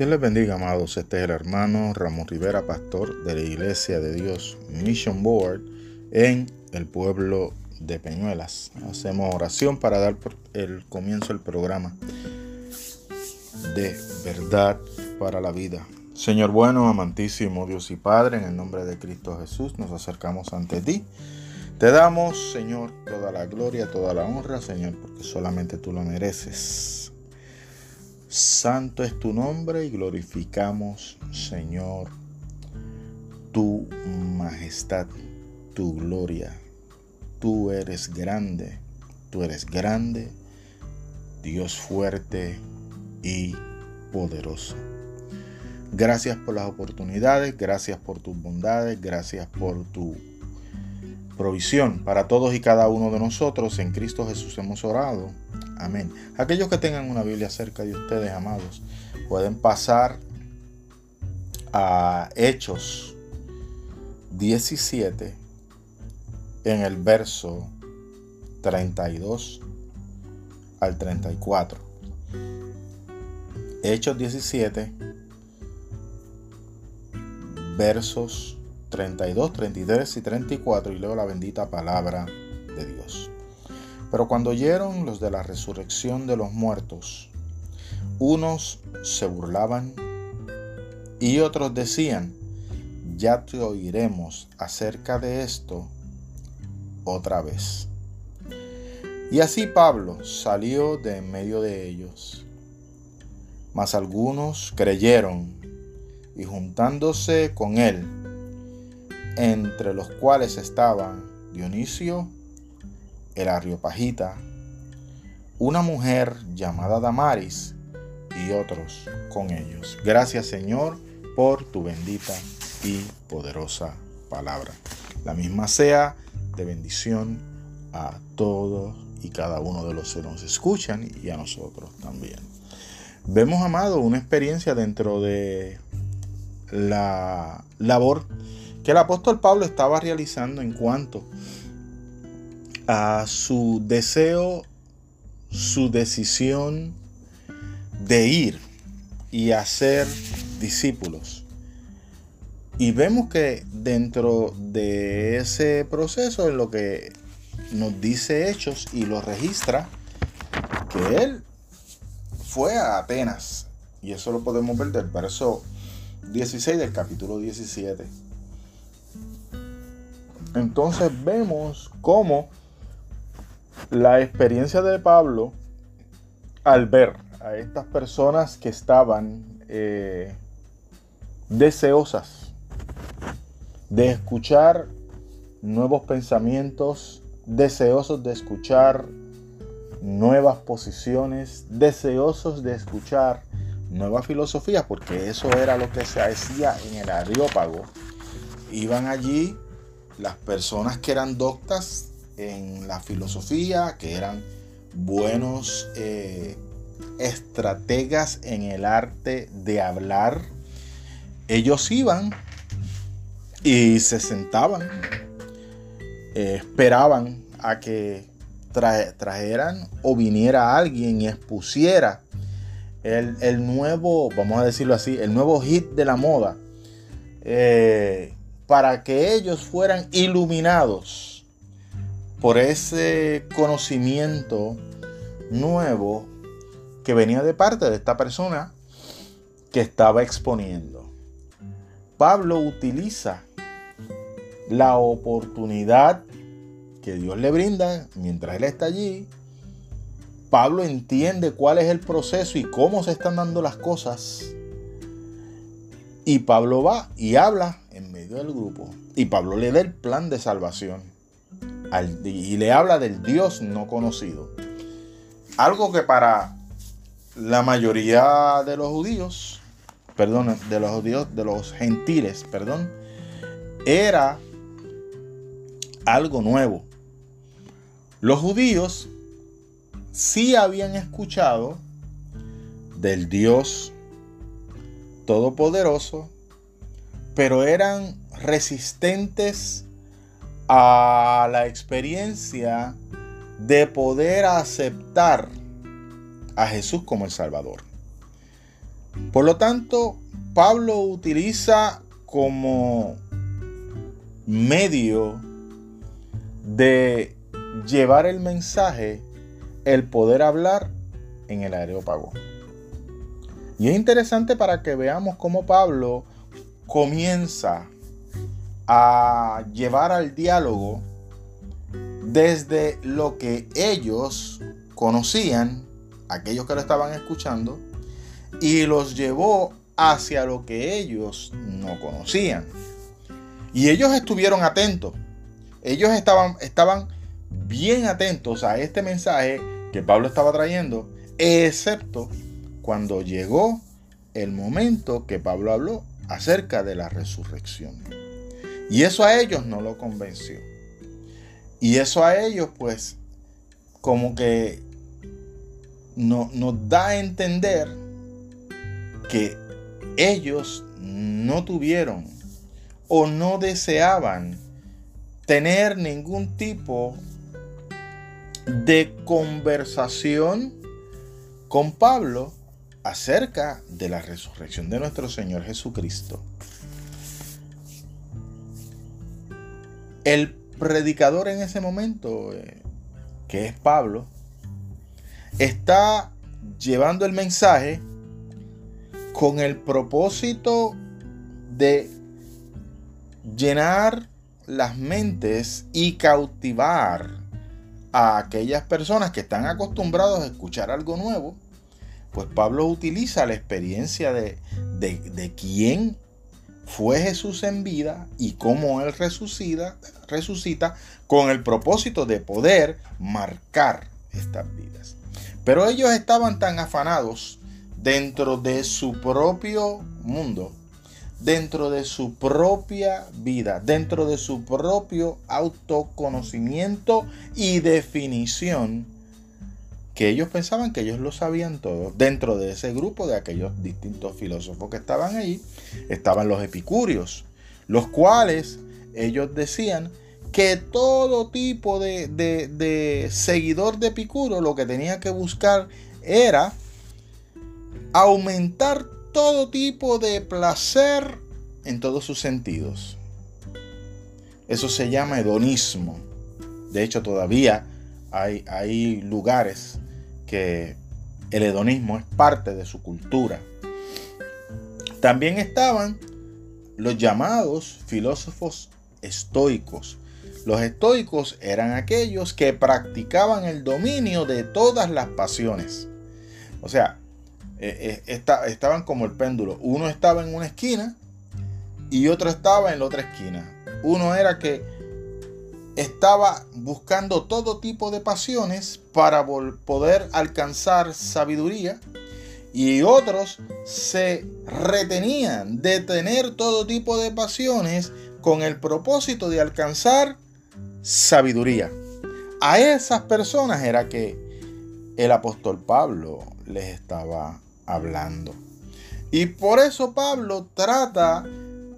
Dios les bendiga, amados. Este es el hermano Ramón Rivera, pastor de la Iglesia de Dios Mission Board en el pueblo de Peñuelas. Hacemos oración para dar el comienzo del programa de verdad para la vida. Señor bueno, amantísimo Dios y Padre, en el nombre de Cristo Jesús nos acercamos ante ti. Te damos, Señor, toda la gloria, toda la honra, Señor, porque solamente tú lo mereces. Santo es tu nombre y glorificamos, Señor, tu majestad, tu gloria. Tú eres grande, tú eres grande, Dios fuerte y poderoso. Gracias por las oportunidades, gracias por tus bondades, gracias por tu provisión para todos y cada uno de nosotros. En Cristo Jesús hemos orado. Amén. Aquellos que tengan una Biblia cerca de ustedes, amados, pueden pasar a Hechos 17 en el verso 32 al 34. Hechos 17 versos 32, 33 y 34 y leo la bendita palabra de Dios. Pero cuando oyeron los de la resurrección de los muertos, unos se burlaban y otros decían, ya te oiremos acerca de esto otra vez. Y así Pablo salió de en medio de ellos. Mas algunos creyeron y juntándose con él, entre los cuales estaban Dionisio, el Ariopagita, una mujer llamada Damaris y otros con ellos. Gracias Señor por tu bendita y poderosa palabra. La misma sea de bendición a todos y cada uno de los que nos escuchan y a nosotros también. Vemos, amado, una experiencia dentro de la labor que el apóstol Pablo estaba realizando en cuanto a su deseo, su decisión de ir y hacer discípulos. Y vemos que dentro de ese proceso, en lo que nos dice Hechos y lo registra, que él fue a Atenas. Y eso lo podemos ver del verso 16 del capítulo 17. Entonces vemos cómo la experiencia de Pablo al ver a estas personas que estaban eh, deseosas de escuchar nuevos pensamientos, deseosos de escuchar nuevas posiciones, deseosos de escuchar nuevas filosofías, porque eso era lo que se hacía en el Areópago. Iban allí las personas que eran doctas en la filosofía, que eran buenos eh, estrategas en el arte de hablar, ellos iban y se sentaban, eh, esperaban a que trajeran o viniera alguien y expusiera el, nuevo, vamos a decirlo así, el nuevo hit de la moda. Eh, para que ellos fueran iluminados por ese conocimiento nuevo que venía de parte de esta persona que estaba exponiendo. Pablo utiliza la oportunidad que Dios le brinda mientras él está allí. Pablo entiende cuál es el proceso y cómo se están dando las cosas. Y Pablo va y habla en medio del grupo. Y Pablo le da el plan de salvación. Y le habla del Dios no conocido. Algo que para la mayoría de los judíos, perdón, de los judíos, de los gentiles, perdón, era algo nuevo. Los judíos sí habían escuchado del Dios Todopoderoso pero eran resistentes a la experiencia de poder aceptar a Jesús como el Salvador. Por lo tanto, Pablo utiliza como medio de llevar el mensaje el poder hablar en el aerópago. Y es interesante para que veamos cómo Pablo comienza a llevar al diálogo desde lo que ellos conocían, aquellos que lo estaban escuchando, y los llevó hacia lo que ellos no conocían. Y ellos estuvieron atentos. Ellos estaban, estaban bien atentos a este mensaje que Pablo estaba trayendo, excepto cuando llegó el momento que Pablo habló acerca de la resurrección. Y eso a ellos no lo convenció. Y eso a ellos pues como que no, nos da a entender que ellos no tuvieron o no deseaban tener ningún tipo de conversación con Pablo acerca de la resurrección de nuestro Señor Jesucristo. El predicador en ese momento, eh, que es Pablo, está llevando el mensaje con el propósito de llenar las mentes y cautivar a aquellas personas que están acostumbrados a escuchar algo nuevo, pues Pablo utiliza la experiencia de, de, quién fue Jesús en vida y cómo Él resucita, resucita con el propósito de poder marcar estas vidas. Pero ellos estaban tan afanados dentro de su propio mundo dentro de su propia vida, dentro de su propio autoconocimiento y definición, que ellos pensaban que ellos lo sabían todo. Dentro de ese grupo de aquellos distintos filósofos que estaban ahí, estaban los epicúreos, los cuales ellos decían que todo tipo de, de seguidor de Epicuro lo que tenía que buscar era aumentar todo tipo de placer en todos sus sentidos. Eso se llama hedonismo. De hecho, todavía hay, hay lugares que el hedonismo es parte de su cultura. También estaban los llamados filósofos estoicos. Los estoicos eran aquellos que practicaban el dominio de todas las pasiones. O sea, eh, estaban como el péndulo. Uno estaba en una esquina y otro estaba en la otra esquina. Uno era que estaba buscando todo tipo de pasiones para poder alcanzar sabiduría y otros se retenían de tener todo tipo de pasiones con el propósito de alcanzar sabiduría. A esas personas era que el apóstol Pablo les estaba hablando. Y por eso Pablo trata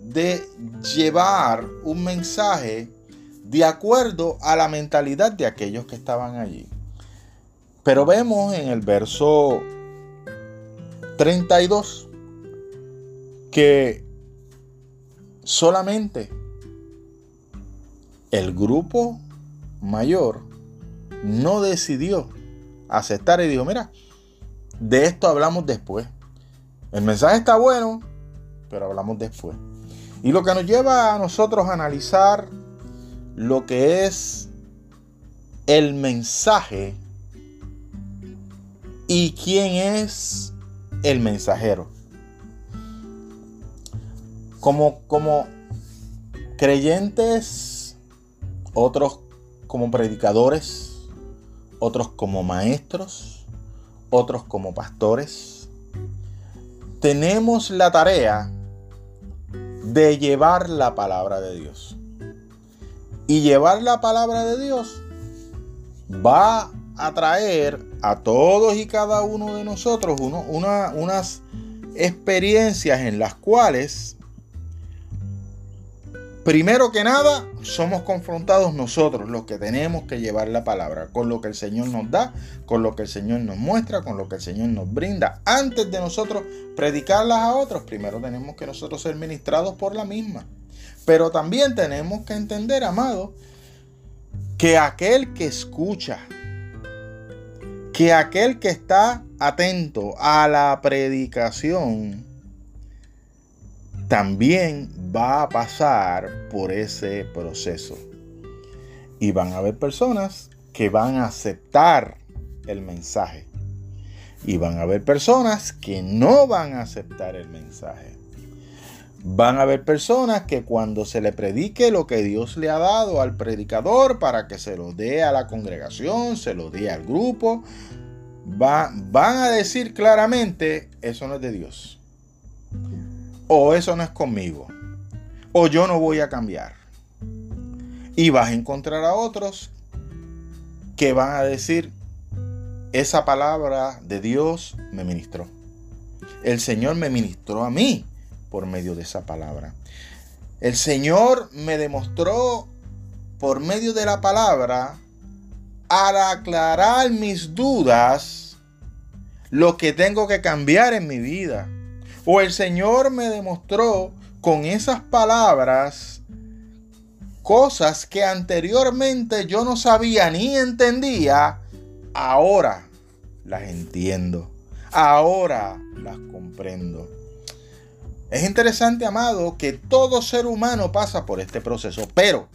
de llevar un mensaje de acuerdo a la mentalidad de aquellos que estaban allí. Pero vemos en el verso 32 que solamente el grupo mayor no decidió aceptar y dijo, mira, de esto hablamos después. El mensaje está bueno, pero hablamos después. Y lo que nos lleva a nosotros a analizar lo que es el mensaje y quién es el mensajero. Como, como creyentes, otros como predicadores, otros como maestros, otros como pastores, tenemos la tarea de llevar la palabra de Dios. Y llevar la palabra de Dios va a traer a todos y cada uno de nosotros unas experiencias en las cuales primero que nada, somos confrontados nosotros, los que tenemos que llevar la palabra, con lo que el Señor nos da, con lo que el Señor nos muestra, con lo que el Señor nos brinda. Antes de nosotros predicarlas a otros, primero tenemos que nosotros ser ministrados por la misma. Pero también tenemos que entender, amado, que aquel que escucha, que aquel que está atento a la predicación, también va a pasar por ese proceso. Y van a haber personas que van a aceptar el mensaje. Y van a haber personas que no van a aceptar el mensaje. Van a haber personas que cuando se le predique lo que Dios le ha dado al predicador para que se lo dé a la congregación, se lo dé al grupo, van a decir claramente, eso no es de Dios. O eso no es conmigo o yo no voy a cambiar. Y vas a encontrar a otros que van a decir, esa palabra de Dios me ministró. El Señor me ministró a mí por medio de esa palabra. El Señor me demostró por medio de la palabra al aclarar mis dudas lo que tengo que cambiar en mi vida. O el Señor me demostró con esas palabras cosas que anteriormente yo no sabía ni entendía, ahora las entiendo, ahora las comprendo. Es interesante, amado, que todo ser humano pasa por este proceso, pero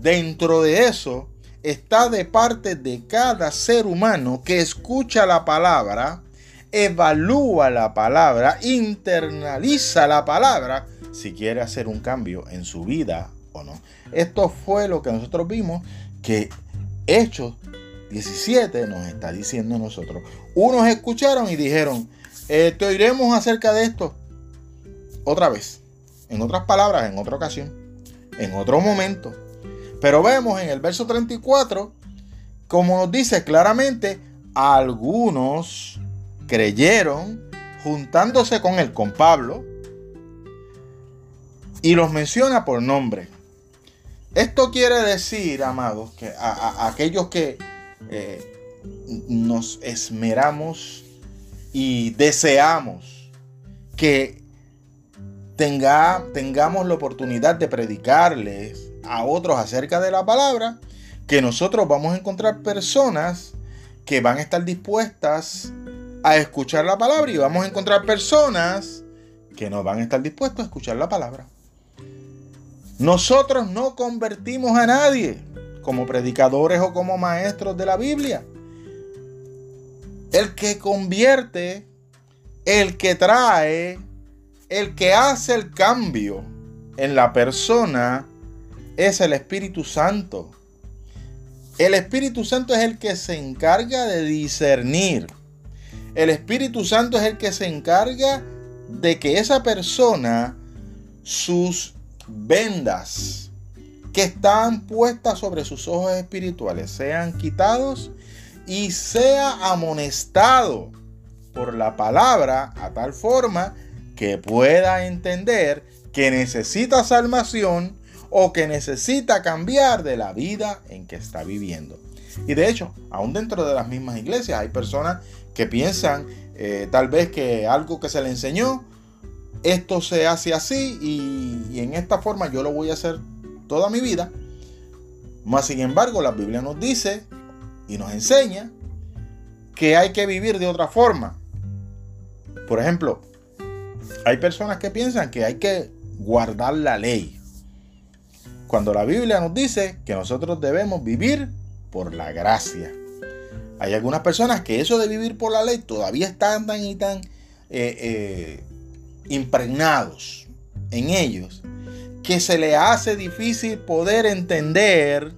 dentro de eso está de parte de cada ser humano que escucha la palabra, evalúa la palabra, internaliza la palabra si quiere hacer un cambio en su vida o no. Esto fue lo que nosotros vimos que Hechos 17 nos está diciendo nosotros. Unos escucharon y dijeron, eh, te oiremos acerca de esto otra vez. En otras palabras, en otra ocasión, en otro momento. Pero vemos en el verso 34, como nos dice claramente, algunos creyeron juntándose con él, con Pablo, y los menciona por nombre. Esto quiere decir, amados, que a, aquellos que eh, nos esmeramos y deseamos que tenga, tengamos la oportunidad de predicarles a otros acerca de la palabra, que nosotros vamos a encontrar personas que van a estar dispuestas a escuchar la palabra y vamos a encontrar personas que no van a estar dispuestos a escuchar la palabra. Nosotros no convertimos a nadie como predicadores o como maestros de la Biblia. El que convierte, el que trae, el que hace el cambio en la persona es el Espíritu Santo. El Espíritu Santo es el que se encarga de discernir. El Espíritu Santo es el que se encarga de que esa persona, sus vendas que están puestas sobre sus ojos espirituales sean quitados y sea amonestado por la palabra a tal forma que pueda entender que necesita salvación o que necesita cambiar de la vida en que está viviendo. Y de hecho, aún dentro de las mismas iglesias hay personas que piensan eh, tal vez que algo que se le enseñó esto se hace así y, en esta forma yo lo voy a hacer toda mi vida. Más sin embargo, la Biblia nos dice y nos enseña que hay que vivir de otra forma. Por ejemplo, hay personas que piensan que hay que guardar la ley. Cuando la Biblia nos dice que nosotros debemos vivir por la gracia. Hay algunas personas que eso de vivir por la ley todavía están tan y tan eh, eh, impregnados en ellos que se le hace difícil poder entender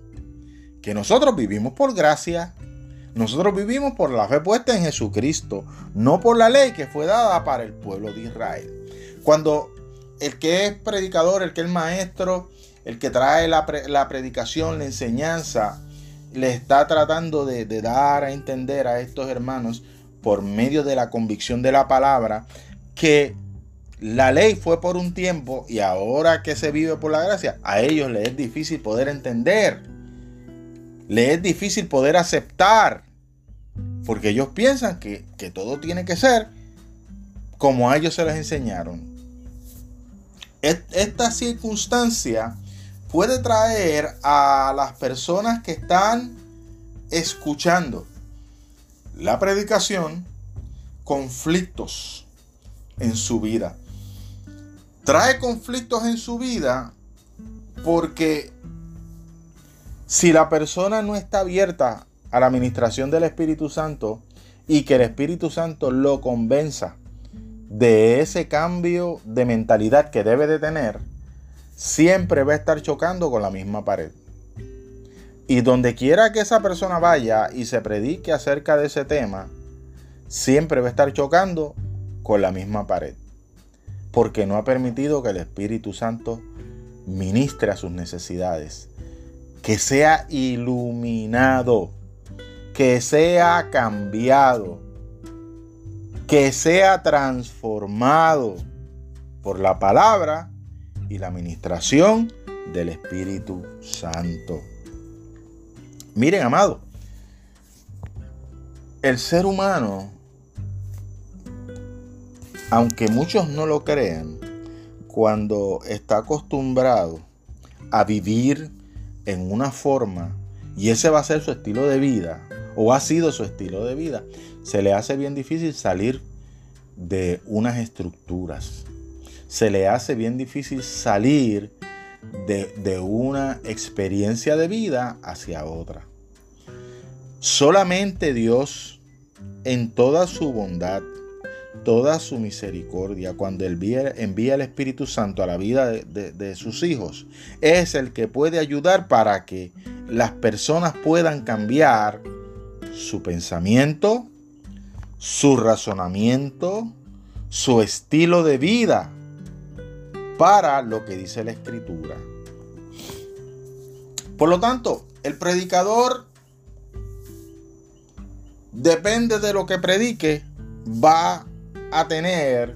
que nosotros vivimos por gracia, nosotros vivimos por la fe puesta en Jesucristo, no por la ley que fue dada para el pueblo de Israel. Cuando el que es predicador, el que es maestro, el que trae la, predicación, la enseñanza, le está tratando de dar a entender a estos hermanos por medio de la convicción de la palabra que la ley fue por un tiempo y ahora que se vive por la gracia, a ellos les es difícil poder entender. Les es difícil poder aceptar. Porque ellos piensan que, que todo tiene que ser como a ellos se les enseñaron. Esta circunstancia puede traer a las personas que están escuchando la predicación conflictos en su vida. Trae conflictos en su vida porque si la persona no está abierta a la administración del Espíritu Santo y que el Espíritu Santo lo convenza de ese cambio de mentalidad que debe de tener, siempre va a estar chocando con la misma pared. Y donde quiera que esa persona vaya y se predique acerca de ese tema, siempre va a estar chocando con la misma pared. Porque no ha permitido que el Espíritu Santo ministre a sus necesidades. Que sea iluminado. Que sea cambiado. Que sea transformado por la palabra y la administración del Espíritu Santo. Miren, amado, el ser humano, aunque muchos no lo crean, cuando está acostumbrado a vivir en una forma y ese va a ser su estilo de vida o ha sido su estilo de vida, se le hace bien difícil salir de unas estructuras. Se le hace bien difícil salir de, una experiencia de vida hacia otra. Solamente Dios, en toda su bondad, toda su misericordia, cuando envía, envía el Espíritu Santo a la vida de, de, sus hijos, es el que puede ayudar para que las personas puedan cambiar su pensamiento, su razonamiento, su estilo de vida para lo que dice la escritura. Por lo tanto, el predicador depende de lo que predique, va a tener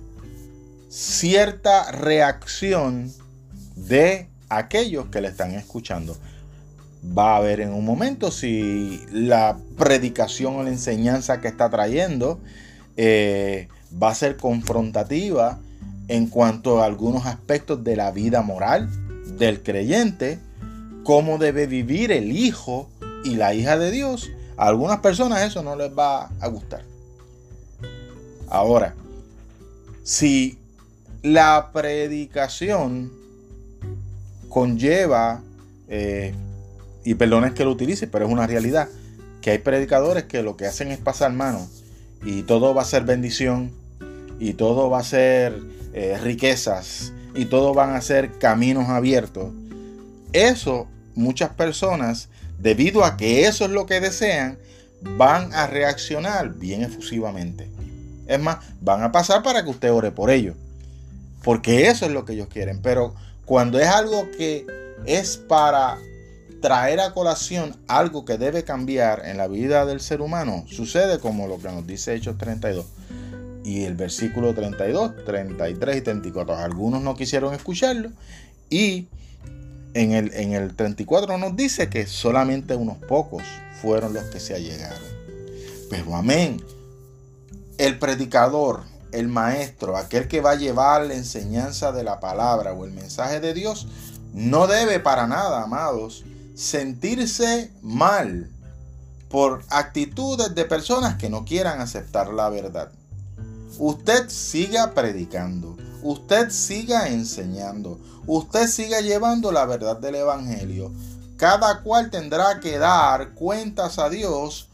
cierta reacción de aquellos que le están escuchando. Va a ver en un momento si la predicación o la enseñanza que está trayendo eh, va a ser confrontativa en cuanto a algunos aspectos de la vida moral del creyente, cómo debe vivir el hijo y la hija de Dios. A algunas personas eso no les va a gustar. Ahora, si la predicación conlleva, eh, y perdones que lo utilice, pero es una realidad, que hay predicadores que lo que hacen es pasar mano y todo va a ser bendición y todo va a ser eh, riquezas y todo van a ser caminos abiertos. Eso muchas personas, debido a que eso es lo que desean, van a reaccionar bien efusivamente. Es más, van a pasar para que usted ore por ello. Porque eso es lo que ellos quieren. Pero cuando es algo que es para traer a colación algo que debe cambiar en la vida del ser humano, sucede como lo que nos dice Hechos 32 y el versículo 32, 33 y 34. Algunos no quisieron escucharlo y en el, en el 34 nos dice que solamente unos pocos fueron los que se allegaron. Pero amén. El predicador, el maestro, aquel que va a llevar la enseñanza de la palabra o el mensaje de Dios, no debe para nada, amados, sentirse mal por actitudes de personas que no quieran aceptar la verdad. Usted siga predicando, usted siga enseñando, usted siga llevando la verdad del Evangelio. Cada cual tendrá que dar cuentas a Dios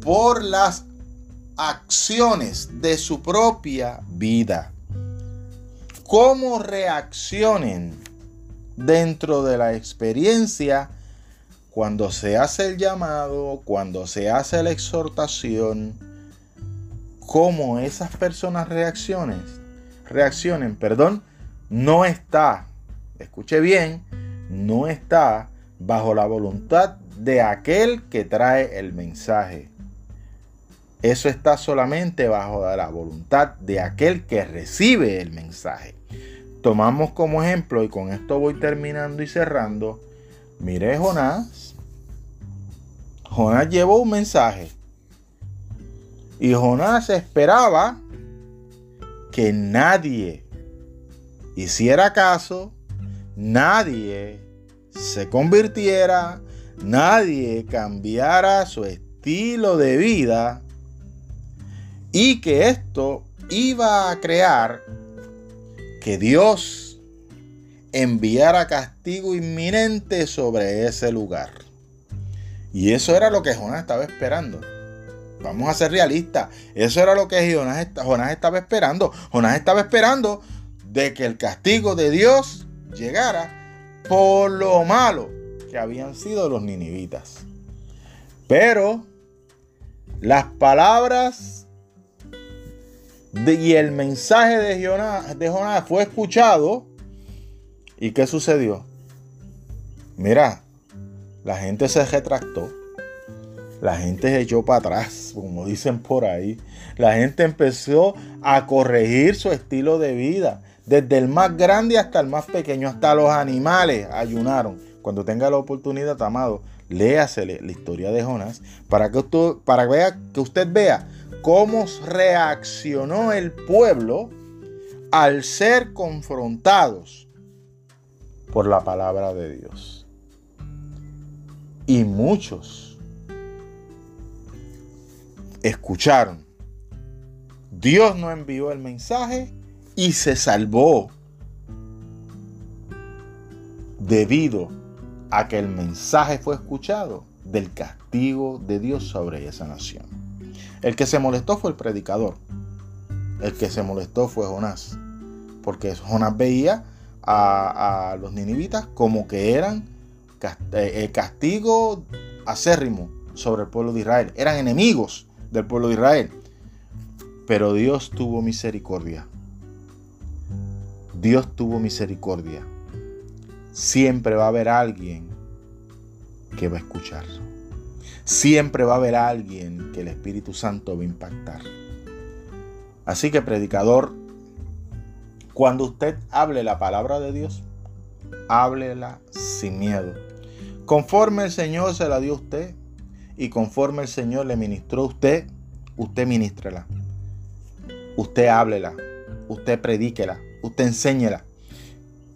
por las acciones de su propia vida. Cómo reaccionen dentro de la experiencia cuando se hace el llamado, cuando se hace la exhortación, cómo esas personas reaccionen, reaccionen, perdón, no está, escuche bien, no está bajo la voluntad de aquel que trae el mensaje. Eso está solamente bajo la voluntad de aquel que recibe el mensaje. Tomamos como ejemplo, y con esto voy terminando y cerrando, mire Jonás. Jonás llevó un mensaje. Y Jonás esperaba que nadie hiciera caso, nadie se convirtiera, nadie cambiara su estilo de vida y que esto iba a crear que Dios enviara castigo inminente sobre ese lugar. Y eso era lo que Jonás estaba esperando. Vamos a ser realistas. Eso era lo que Jonás, Jonás estaba esperando. Jonás estaba esperando de que el castigo de Dios llegara por lo malo que habían sido los ninivitas. Pero las palabras y el mensaje de Jonás, de fue escuchado. ¿Y qué sucedió? Mira, la gente se retractó. La gente se echó para atrás, como dicen por ahí. La gente empezó a corregir su estilo de vida. Desde el más grande hasta el más pequeño, hasta los animales ayunaron. Cuando tenga la oportunidad, amado, léase la historia de Jonás para que usted, para vea, que usted vea cómo reaccionó el pueblo al ser confrontados por la palabra de Dios. Y muchos escucharon. Dios no envió el mensaje y se salvó debido a que el mensaje fue escuchado del castigo de Dios sobre esa nación. El que se molestó fue el predicador. El que se molestó fue Jonás. Porque Jonás veía a, los ninivitas como que eran eh, el castigo acérrimo sobre el pueblo de Israel. Eran enemigos del pueblo de Israel. Pero Dios tuvo misericordia. Dios tuvo misericordia. Siempre va a haber alguien que va a escuchar. Siempre va a haber alguien que el Espíritu Santo va a impactar. Así que predicador, cuando usted hable la palabra de Dios, háblela sin miedo. Conforme el Señor se la dio a usted y conforme el Señor le ministró a usted, usted ministrela. Usted háblela, usted predíquela, usted enséñela.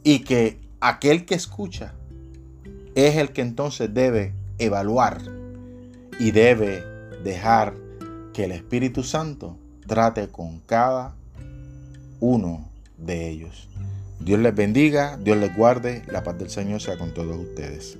Y que aquel que escucha es el que entonces debe evaluar y debe dejar que el Espíritu Santo trate con cada uno de ellos. Dios les bendiga, Dios les guarde, la paz del Señor sea con todos ustedes.